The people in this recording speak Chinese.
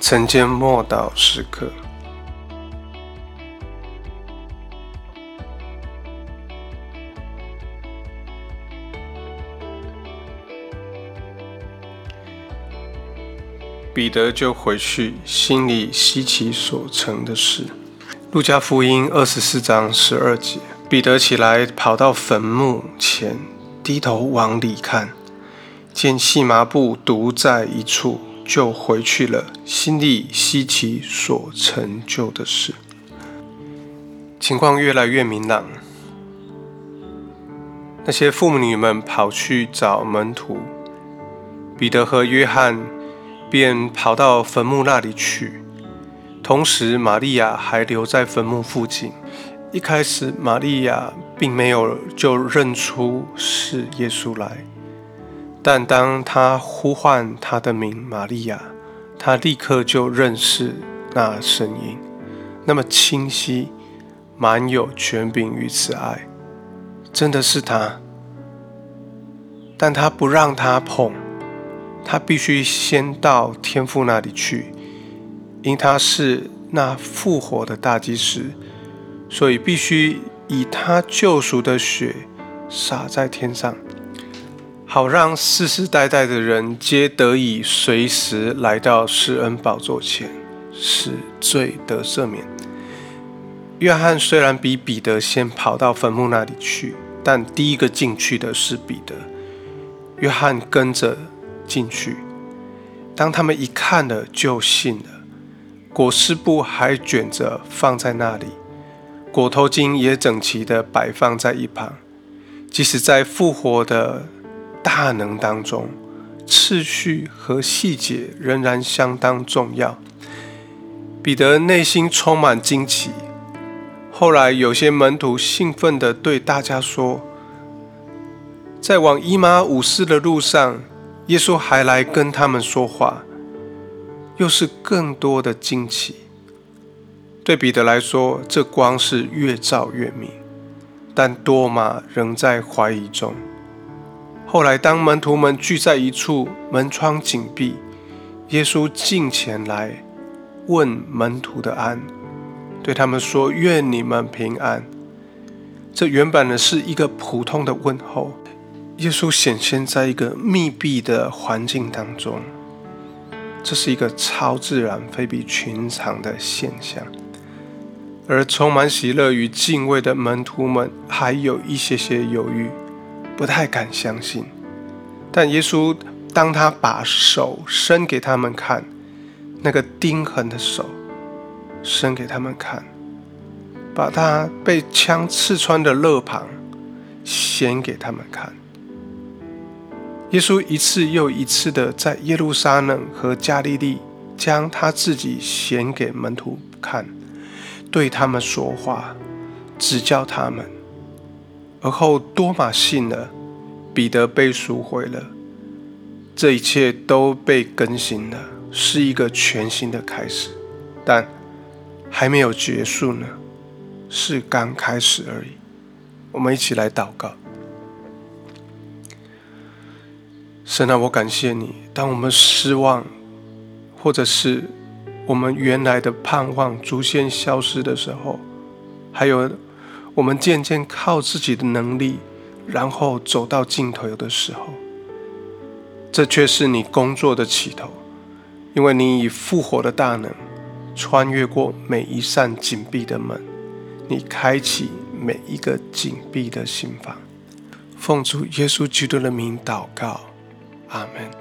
晨间默祷时刻，彼得就回去，心里希奇所成的事。路加福音二十四章十二节，彼得起来，跑到坟墓前，低头往里看，见细麻布独在一处。就回去了，心里希奇所成就的事。情况越来越明朗，那些妇女们跑去找门徒，彼得和约翰便跑到坟墓那里去。同时，玛利亚还留在坟墓附近。一开始，玛利亚并没有就认出是耶稣来。但当他呼唤他的名玛利亚，他立刻就认识那声音，那么清晰，满有权柄与慈爱，真的是他。但他不让他碰，他必须先到天父那里去，因他是那复活的大祭司，所以必须以他救赎的血洒在天上。好让世世代代的人皆得以随时来到施恩宝座前，使罪得赦免。约翰虽然比彼得先跑到坟墓那里去，但第一个进去的是彼得。约翰跟着进去，当他们一看了，就信了。裹尸布还卷着放在那里，裹头巾也整齐地摆放在一旁。即使在复活的。大能当中，次序和细节仍然相当重要。彼得内心充满惊奇。后来，有些门徒兴奋地对大家说：“在往伊玛五世的路上，耶稣还来跟他们说话。”又是更多的惊奇。对彼得来说，这光是越照越明，但多马仍在怀疑中。后来，当门徒们聚在一处，门窗紧闭，耶稣近前来问门徒的安，对他们说：“愿你们平安。”这原本呢是一个普通的问候。耶稣显现在一个密闭的环境当中，这是一个超自然、非比寻常的现象。而充满喜乐与敬畏的门徒们，还有一些些犹豫。不太敢相信，但耶稣当他把手伸给他们看，那个钉痕的手伸给他们看，把他被枪刺穿的肋旁显给他们看。耶稣一次又一次的在耶路撒冷和加利利将他自己显给门徒看，对他们说话，指教他们。而后多马信了，彼得被赎回了，这一切都被更新了，是一个全新的开始，但还没有结束呢，是刚开始而已。我们一起来祷告，神啊，我感谢你，当我们失望，或者是我们原来的盼望逐渐消失的时候，还有。我们渐渐靠自己的能力，然后走到尽头的时候，这却是你工作的起头，因为你以复活的大能穿越过每一扇紧闭的门，你开启每一个紧闭的心房。奉主耶稣基督的名祷告，阿门。